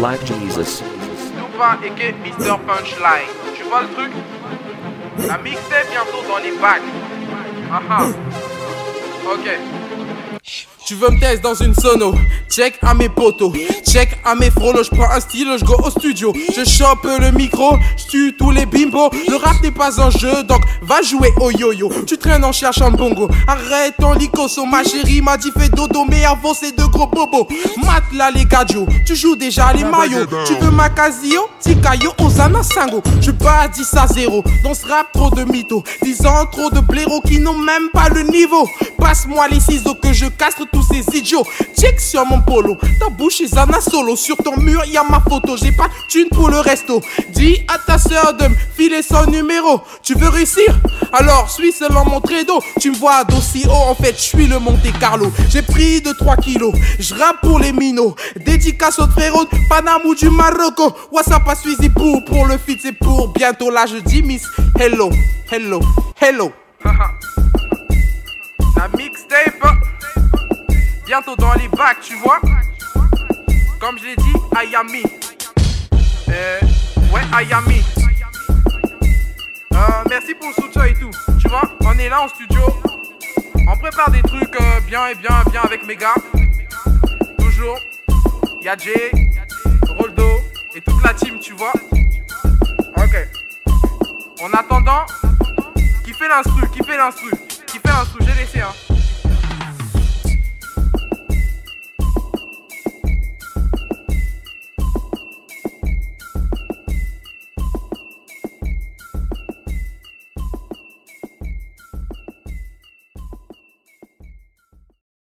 Black Jesus. Tupa et Mr. Punchline. Tu vois le truc? La mixtape bientôt dans les bacs. Ah ah. Ok. Tu veux me tester dans une sono? Check à mes potos, check à mes frolos, je prends un stylo, je go au studio, je chope le micro, je tue tous les bimbos. Le rap n'est pas un jeu, donc va jouer au yo-yo. Tu traînes en cherchant un bongo, arrête ton licoso, ma chérie m'a dit fais dodo, mais avant c'est de gros bobos. Mat là les gadjo, tu joues déjà les maillots. Tu veux ma casio, Tikayo, Osana Sango. Je bats 10 à 0, dans ce rap trop de mythos. 10 ans trop de blaireaux qui n'ont même pas le niveau. Passe-moi les ciseaux que je castre tous ces idiots. Check sur mon polo, ta bouche est Zana solo. Sur ton mur, y a ma photo, j'ai pas thune pour le resto. Dis à ta soeur de me filer son numéro. Tu veux réussir? Alors suis seulement mon d'eau. Tu me vois d'aussi haut, en fait, je suis le Monte Carlo. J'ai pris de 3 kilos, je rappe pour les minots. Dédicace au frérot de ou du Marocco. WhatsApp pas Suizy pour, pour le fit, c'est pour bientôt. Là, je dis Miss Hello, Hello, Hello. La mixtape bientôt dans les bacs, tu vois. Comme je l'ai dit, Ayami. Euh, ouais, Ayami. Euh, merci pour le soutien et tout. Tu vois, on est là en studio. On prépare des trucs euh, bien et bien, bien avec mes gars. Toujours. Y'a Jay, Roldo et toute la team, tu vois. Ok. En attendant, qui fait l'instru, qui fait l'instru, qui fait l'instru, j'ai laissé hein.